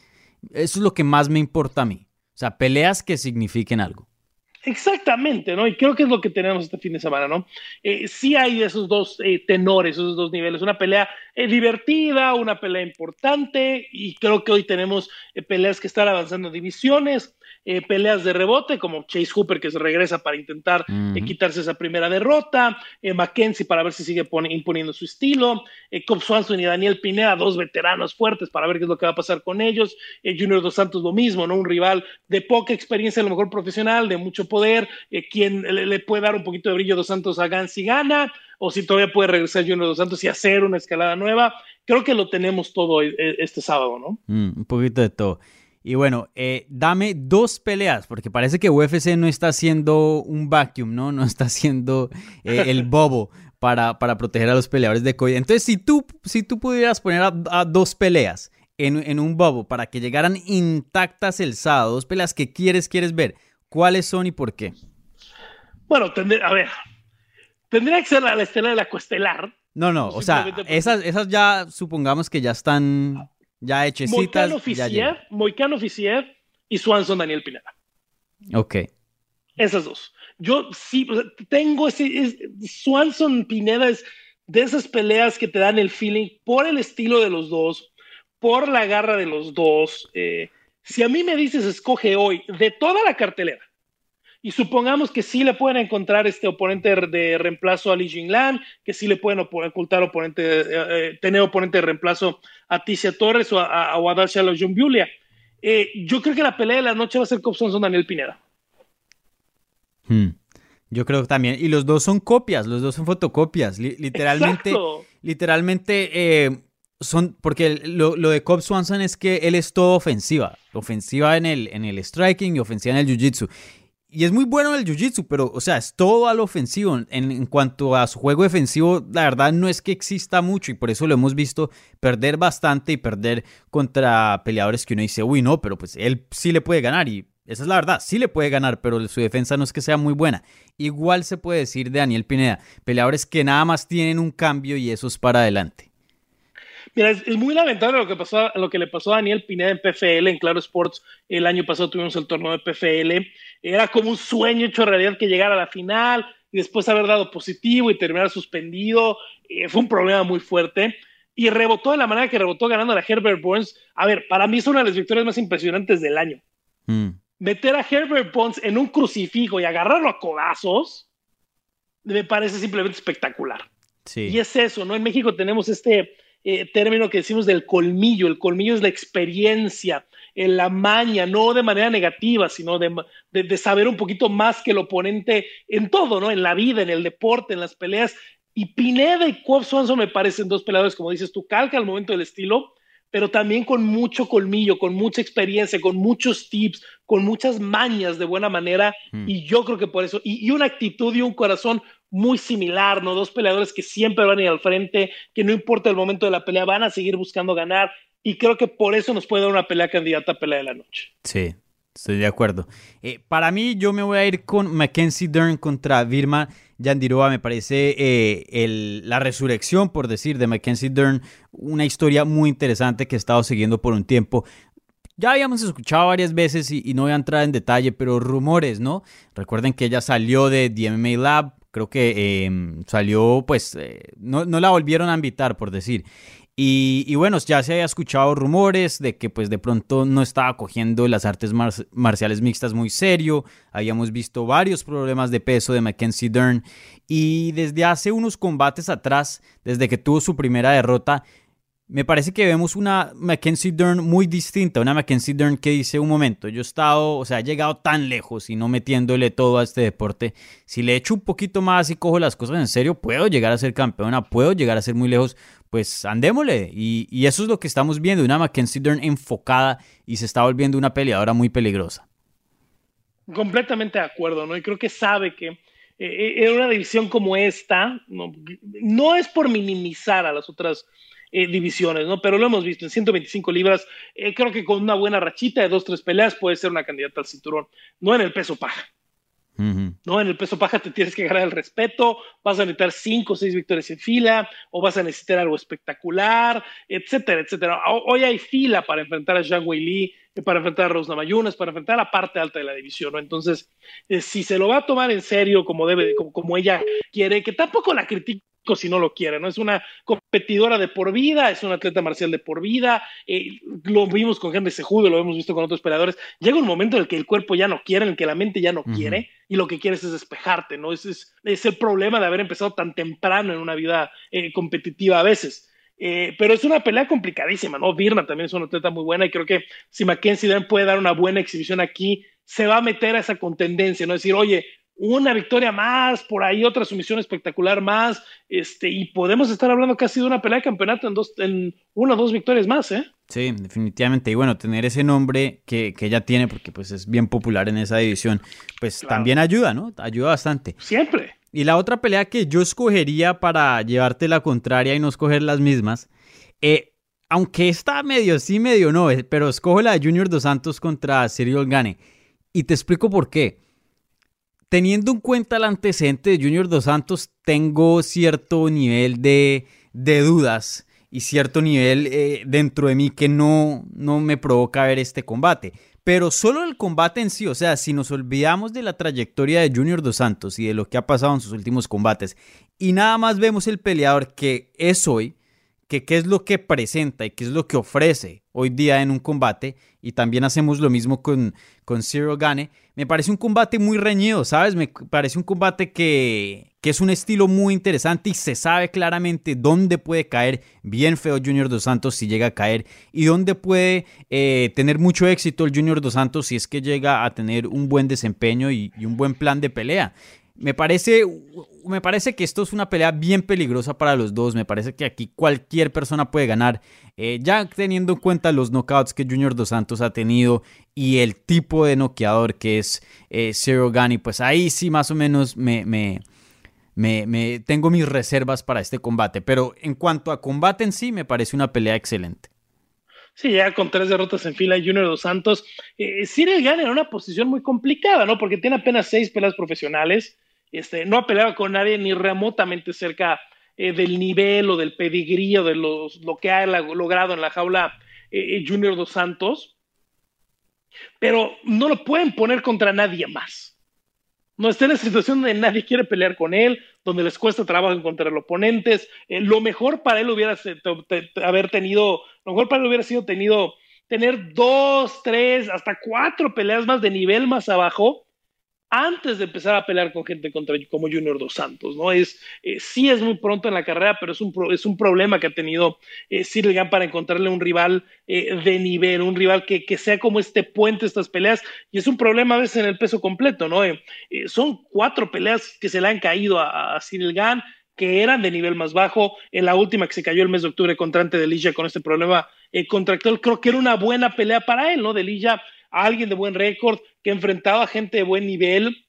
Eso es lo que más me importa a mí. O sea, peleas que signifiquen algo. Exactamente, ¿no? Y creo que es lo que tenemos este fin de semana, ¿no? Eh, sí hay esos dos eh, tenores, esos dos niveles, una pelea divertida, una pelea importante, y creo que hoy tenemos peleas que están avanzando divisiones, eh, peleas de rebote, como Chase Hooper que se regresa para intentar eh, quitarse esa primera derrota, eh, Mackenzie para ver si sigue imponiendo su estilo, Cobb Swanson y Daniel Pineda, dos veteranos fuertes para ver qué es lo que va a pasar con ellos, Junior Dos Santos lo mismo, ¿no? Un rival de poca experiencia, a lo mejor profesional, de mucho poder, quien le, puede dar un poquito de brillo Dos Santos a Gans y gana, o si todavía puede regresar Junior Dos Santos y hacer una escalada nueva. Creo que lo tenemos todo este sábado, ¿no? Mm, un poquito de todo. Y bueno, eh, dame dos peleas, porque parece que UFC no está haciendo un vacuum, ¿no? No está haciendo eh, el bobo para, para, proteger a los peleadores de COVID. Entonces, si tú, si tú pudieras poner a, dos peleas en, un bobo para que llegaran intactas el sábado, dos peleas que quieres, quieres ver, ¿cuáles son y por qué? Bueno, a ver, tendría que ser la, la estela de la coestelar. No, no, o sea, esas, esas ya supongamos que ya están ya hechecitas. Moicano Fisiev y Swanson Daniel Pineda. Ok. Esas dos. Yo sí, tengo ese. Swanson Pineda es de esas peleas que te dan el feeling por el estilo de los dos, por la garra de los dos. Eh, si a mí me dices, escoge hoy de toda la cartelera, y supongamos que sí le pueden encontrar este oponente de reemplazo a Li Jinglan, que sí le pueden ocultar oponente, eh, eh, tener oponente de reemplazo a Ticia Torres o a, a, a John Julia. Eh, yo creo que la pelea de la noche va a ser Cobb Daniel Pineda. Hmm. Yo creo que también. Y los dos son copias, los dos son fotocopias. literalmente, literalmente son. Porque lo, de Cobb Swanson es que él es todo ofensiva. Ofensiva en el, en el striking y ofensiva en el jiu-jitsu y es muy bueno en el jiu-jitsu, pero, o sea, es todo al ofensivo. En, en, cuanto a su juego defensivo, la verdad no es que exista mucho y por eso lo hemos visto perder bastante y perder contra peleadores que uno dice, uy, no, pero pues él sí le puede ganar y esa es la verdad, sí le puede ganar, pero su defensa no es que sea muy buena. Igual se puede decir de Daniel Pineda, peleadores que nada más tienen un cambio y eso es para adelante. Mira, es, muy lamentable lo que, pasó, lo que le pasó a Daniel Pineda en PFL, en Claro Sports. El año pasado tuvimos el torneo de PFL. Era como un sueño hecho realidad que llegara a la final y después haber dado positivo y terminar suspendido. Eh, fue un problema muy fuerte. Y rebotó de la manera que rebotó ganando a Herbert Burns. A ver, para mí es una de las victorias más impresionantes del año. Mm. Meter a Herbert Burns en un crucifijo y agarrarlo a codazos me parece simplemente espectacular. Sí. Y es eso, ¿no? En México tenemos este eh, término que decimos del colmillo. El colmillo es la experiencia, en la maña, no de manera negativa, sino de, de, saber un poquito más que el oponente en todo, ¿no? En la vida, en el deporte, en las peleas. Y Pineda y Cobb Swanson me parecen dos peleadores, como dices tú, calca al momento del estilo, pero también con mucho colmillo, con mucha experiencia, con muchos tips, con muchas mañas de buena manera. Hmm. Y yo creo que por eso, y, y, una actitud y un corazón muy similar, ¿no? Dos peleadores que siempre van a ir al frente, que no importa el momento de la pelea, van a seguir buscando ganar. y creo que por eso nos puede dar una pelea candidata a pelea de la noche. Sí, estoy de acuerdo. Eh, para mí, yo me voy a ir con Mackenzie Dern contra Virma Yandiroa. Me parece eh, la resurrección, por decir, de Mackenzie Dern, una historia muy interesante que he estado siguiendo por un tiempo. Ya habíamos escuchado varias veces y, no voy a entrar en detalle, pero rumores, ¿no? Recuerden que ella salió de DMA Lab, creo que em, salió, pues, eh, no, no, la volvieron a invitar, por decir. Y, bueno, ya se había escuchado rumores de que pues de pronto no estaba cogiendo las artes marciales mixtas muy serio. Habíamos visto varios problemas de peso de Mackenzie Dern. Y desde hace unos combates atrás, desde que tuvo su primera derrota, me parece que vemos una Mackenzie Dern muy distinta, una Mackenzie Dern que dice un momento, yo he estado, o sea, he llegado tan lejos y no metiéndole todo a este deporte, si le echo un poquito más y cojo las cosas en serio, puedo llegar a ser campeona, puedo llegar a ser muy lejos, pues andémosle. Y, y eso es lo que estamos viendo, una Mackenzie Dern enfocada y se está volviendo una peleadora muy peligrosa. Completamente de acuerdo, ¿no? Y creo que sabe que eh, en una división como esta, no es por minimizar a las otras eh, divisiones, ¿no? Pero lo hemos visto en 125 libras, eh, creo que con una buena rachita de dos, tres peleas puede ser una candidata al cinturón, no en el peso paja. ¿no? En el peso paja te tienes que ganar el respeto, vas a necesitar cinco o seis victorias en fila, o vas a necesitar algo espectacular, etcétera, etcétera. Hoy hay fila para enfrentar a Zhang Weili, para enfrentar a Rosna Mayunas, para enfrentar a la parte alta de la división, ¿no? Entonces, si se lo va a tomar en serio como debe, como, como ella quiere, que tampoco la critico si no lo quiere, ¿no? Es una competidora de por vida, es un atleta marcial de por vida, eh, lo vimos con Henry Sejudo, lo hemos visto con otros peleadores. Llega un momento en el que el cuerpo ya no quiere, en el que la mente ya no quiere, y lo que quieres es despejarte, ¿no? Ese es, es, el problema de haber empezado tan temprano en una vida eh, competitiva a veces. Eh, pero es una pelea complicadísima, ¿no? Virna también es una atleta muy buena y creo que si Mackenzie puede dar una buena exhibición aquí, se va a meter a esa contendencia, ¿no? Decir, oye, una victoria más, por ahí otra sumisión espectacular más, este, y podemos estar hablando casi de una pelea de campeonato en, dos, en una o dos victorias más, ¿eh? Sí, definitivamente. Y bueno, tener ese nombre que, que ella tiene, porque pues es bien popular en esa división, pues también ayuda, ¿no? Ayuda bastante. Siempre. Y la otra pelea que yo escogería para llevarte la contraria y no escoger las mismas, eh, aunque está medio sí, medio no, eh, pero escojo la de Junior Dos Santos contra Cyril Gane. Y te explico por qué teniendo en cuenta el antecedente de Junior Dos Santos, tengo cierto nivel de, dudas y cierto nivel eh, dentro de mí que no, no me provoca ver este combate. Pero solo el combate en sí, o sea, si nos olvidamos de la trayectoria de Junior Dos Santos y de lo que ha pasado en sus últimos combates, y nada más vemos el peleador que es hoy, que qué es lo que presenta y qué es lo que ofrece hoy día en un combate, y también hacemos lo mismo con, con Zero Gane, me parece un combate muy reñido, ¿sabes? Me parece un combate que, que es un estilo muy interesante y se sabe claramente dónde puede caer bien feo Junior Dos Santos si llega a caer y dónde puede eh, tener mucho éxito el Junior Dos Santos si es que llega a tener un buen desempeño y un buen plan de pelea. Me parece, me parece que esto es una pelea bien peligrosa para los dos. Me parece que aquí cualquier persona puede ganar. Eh, ya teniendo en cuenta los knockouts que Junior Dos Santos ha tenido y el tipo de noqueador que es eh, Zero Gani, pues ahí sí más o menos me, me, me, tengo mis reservas para este combate. Pero en cuanto a combate en sí, me parece una pelea excelente. Sí, ya con tres derrotas en fila, Junior Dos Santos. Eh, Cyril Gane en una posición muy complicada, ¿no? Porque tiene apenas seis peleas profesionales. Este, no ha peleado con nadie ni remotamente cerca eh, del nivel o del pedigrí o de los, lo que ha logrado en la jaula eh, eh, Junior Dos Santos, pero no lo pueden poner contra nadie más. No está en la situación donde nadie quiere pelear con él, donde les cuesta trabajo encontrar oponentes. lo mejor para él hubiera haber tenido, lo mejor para él hubiera sido tenido tener dos, tres, hasta cuatro peleas más de nivel más abajo antes de empezar a pelear con gente contra, como Junior Dos Santos, ¿no? Es, eh, sí es muy pronto en la carrera, pero es un, es un problema que ha tenido eh, Cyril para encontrarle un rival eh, de nivel, un rival que, que, sea como este puente estas peleas, y es un problema a veces en el peso completo, ¿no? Eh, son cuatro peleas que se le han caído a, a Gann, que eran de nivel más bajo, en la última que se cayó el mes de octubre contra Ante Delilla con este problema contractual, creo que era una buena pelea para él, ¿no? Delilla alguien de buen récord, que enfrentaba gente de buen nivel,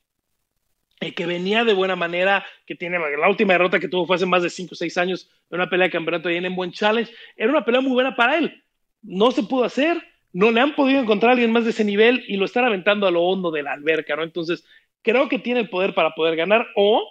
que venía de buena manera, que tiene la última derrota que tuvo fue hace más de 5 o 6 años, en una pelea de campeonato ahí en Buen Challenge, era una pelea muy buena para él. no se pudo hacer, no le han podido encontrar a alguien más de ese nivel y lo están aventando a lo hondo de la alberca, ¿no? Entonces, creo que tiene el poder para poder ganar o,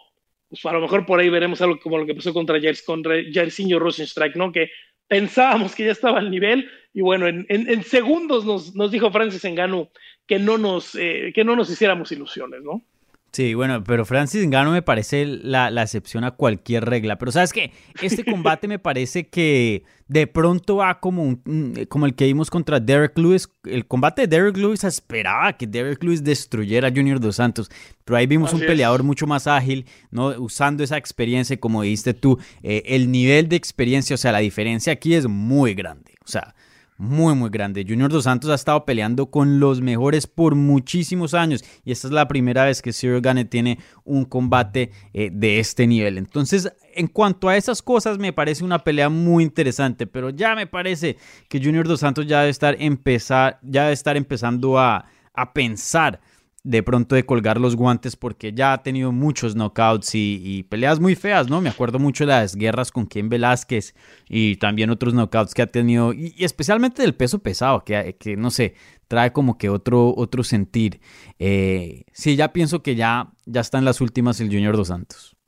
pues a lo mejor por ahí veremos algo como lo que pasó contra Jairzinho Rosenstrike, ¿no? Que pensábamos que ya estaba al nivel y bueno, en, en, segundos nos, nos, dijo Francis Engano que no nos, eh, que no nos hiciéramos ilusiones, ¿no? Sí, bueno, pero Francis Ngannou me parece la, la, excepción a cualquier regla. Pero sabes que este combate me parece que de pronto va como, un, como el que vimos contra Derek Lewis. El combate de Derek Lewis esperaba que Derek Lewis destruyera a Junior Dos Santos. Pero ahí vimos un peleador mucho más ágil, ¿no? usando esa experiencia, como dijiste tú. Eh, el nivel de experiencia, o sea, la diferencia aquí es muy grande. O sea, muy, muy grande. Junior Dos Santos ha estado peleando con los mejores por muchísimos años y esta es la primera vez que Cyril Gane tiene un combate eh, de este nivel. Entonces, en cuanto a esas cosas, me parece una pelea muy interesante, pero ya me parece que Junior Dos Santos ya debe estar, empezar, ya debe estar empezando a, a pensar de pronto de colgar los guantes porque ya ha tenido muchos knockouts y, peleas muy feas, ¿no? Me acuerdo mucho de las guerras con Ken Velázquez y también otros knockouts que ha tenido, y, especialmente del peso pesado, que, que, no sé, trae como que otro, otro sentir. Eh, sí, ya pienso que ya, ya está en las últimas el Junior Dos Santos.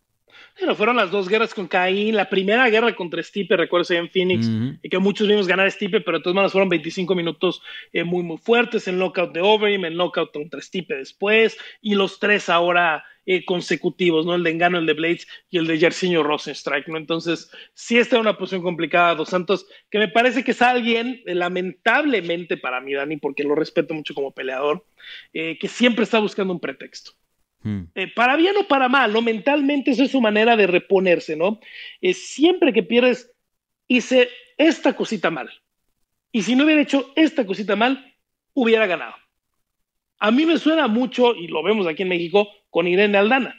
Bueno, fueron las dos guerras con Caín, la primera guerra contra Stipe, recuerdo en Phoenix, y que muchos vimos ganar a Stipe, pero de todas maneras fueron 25 minutos eh, muy, muy fuertes, el knockout de Overeem, el knockout contra Stipe después, y los tres ahora eh, consecutivos, ¿no? El de Engano, el de Blades y el de Jersinho Rosenstrike, ¿no? Entonces, sí está en una posición complicada Dos Santos, que me parece que es alguien, eh, lamentablemente para mí, Dani, porque lo respeto mucho como peleador, que siempre está buscando un pretexto. Hmm. Eh, para bien o para mal, ¿no? Mentalmente esa es su manera de reponerse, ¿no? Es siempre que pierdes, hice esta cosita mal. Y si no hubiera hecho esta cosita mal, hubiera ganado. A mí me suena mucho, y lo vemos aquí en México, con Irene Aldana.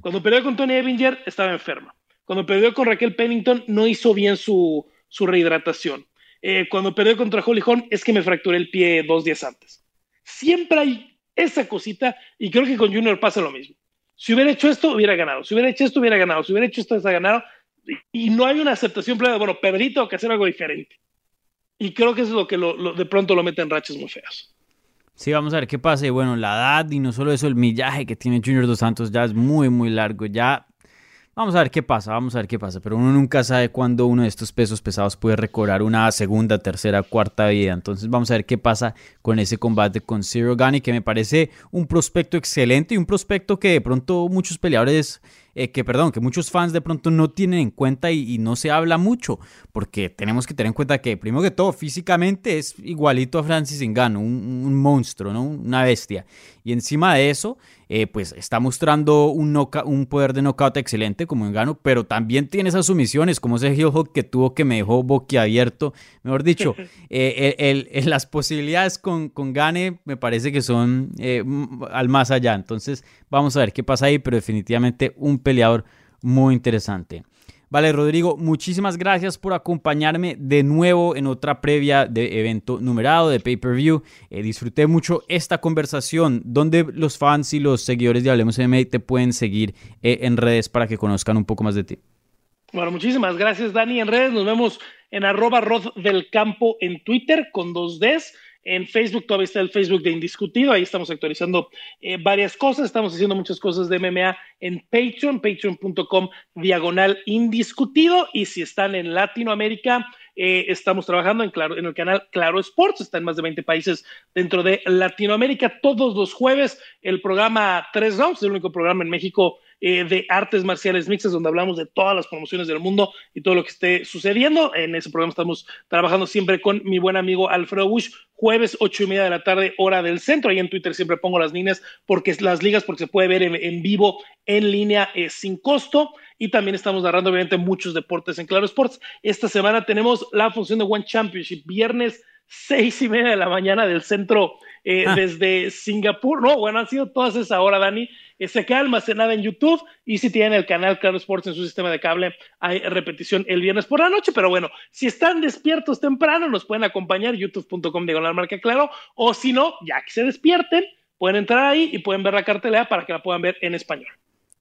Cuando perdió con Tony Evinger, estaba enferma. Cuando perdió con Raquel Pennington, no hizo bien su, su rehidratación. Eh, cuando perdió contra Holly Holm, es que me fracturé el pie dos días antes. Siempre hay esa cosita y creo que con Junior pasa lo mismo. Si hubiera hecho esto, hubiera ganado. Si hubiera hecho esto, hubiera ganado. Si hubiera hecho esto, hubiera ganado. Y, no hay una aceptación plena bueno, perdí, tengo que hacer algo diferente. Y creo que eso es lo que de pronto lo mete en rachas muy feas. Sí, vamos a ver qué pasa. Y bueno, la edad y no solo eso, el millaje que tiene Junior Dos Santos ya es muy, muy largo. Ya Vamos a ver qué pasa, vamos a ver qué pasa. Pero uno nunca sabe cuándo uno de estos pesos pesados puede recobrar una segunda, tercera, cuarta vida. Entonces vamos a ver qué pasa con ese combate con Zero Gunny, que me parece un prospecto excelente y un prospecto que de pronto muchos peleadores eh, que, perdón, que muchos fans de pronto no tienen en cuenta y, no se habla mucho, porque tenemos que tener en cuenta que, primero que todo, físicamente es igualito a Francis Ngannou, un, un monstruo, ¿no? Una bestia. Y encima de eso, eh, pues está mostrando un, un poder de knockout excelente como Ngannou, pero también tiene esas sumisiones, como ese heel hook que tuvo que me dejó boquiabierto. Mejor dicho, eh, el, las posibilidades con, con Gane me parece que son al más allá. Entonces, vamos a ver qué pasa ahí, pero definitivamente un peleador muy interesante. Vale, Rodrigo, muchísimas gracias por acompañarme de nuevo en otra previa de evento numerado de pay-per-view. Eh, disfruté mucho esta conversación donde los fans y los seguidores de Hablemos MMA te pueden seguir eh, en redes para que conozcan un poco más de ti. Bueno, muchísimas gracias, Dani. En redes nos vemos en arroba Rod del Campo en Twitter con dos Ds en Facebook todavía está el Facebook de Indiscutido, ahí estamos actualizando eh, varias cosas, estamos haciendo muchas cosas de MMA en Patreon, patreon.com diagonal indiscutido, y si están en Latinoamérica, eh, estamos trabajando en, claro, en el canal Claro Sports, está en más de 20 países dentro de Latinoamérica, todos los jueves el programa 3 Rounds, el único programa en México eh, de artes marciales mixtas, donde hablamos de todas las promociones del mundo y todo lo que esté sucediendo. En ese programa estamos trabajando siempre con mi buen amigo Alfredo Bush, jueves ocho y media de la tarde, hora del centro. Ahí en Twitter siempre pongo las líneas, porque las ligas, porque se puede ver en, vivo, en línea, eh, sin costo. Y también estamos narrando, obviamente, muchos deportes en Claro Sports. Esta semana tenemos la función de One Championship, viernes seis y media de la mañana del centro eh, ah. desde Singapur. No, bueno, han sido todas esa hora, Dani. Se queda almacenada en YouTube y si tienen el canal Claro Sports en su sistema de cable, hay repetición el viernes por la noche. Pero bueno, si están despiertos temprano, nos pueden acompañar youtube.com diagonal marca claro. O si no, ya que se despierten, pueden entrar ahí y pueden ver la cartelera para que la puedan ver en español.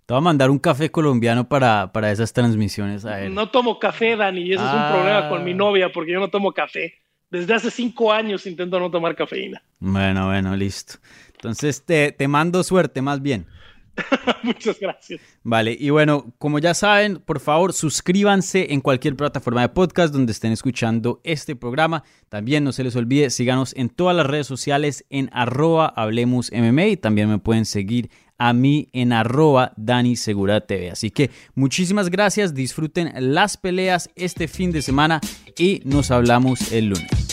Te voy a mandar un café colombiano para, para esas transmisiones a él. No tomo café, Dani, y ese es un problema con mi Ah. novia porque yo no tomo café. Desde hace cinco años intento no tomar cafeína. Bueno, bueno, listo. Entonces te, te mando suerte, más bien. Muchas gracias. Vale, y bueno, como ya saben, por favor suscríbanse en cualquier plataforma de podcast donde estén escuchando este programa. También no se les olvide, síganos en todas las redes sociales en arroba hablemos y también me pueden seguir a mí en arroba Dani. Así que muchísimas gracias, disfruten las peleas este fin de semana y nos hablamos el lunes.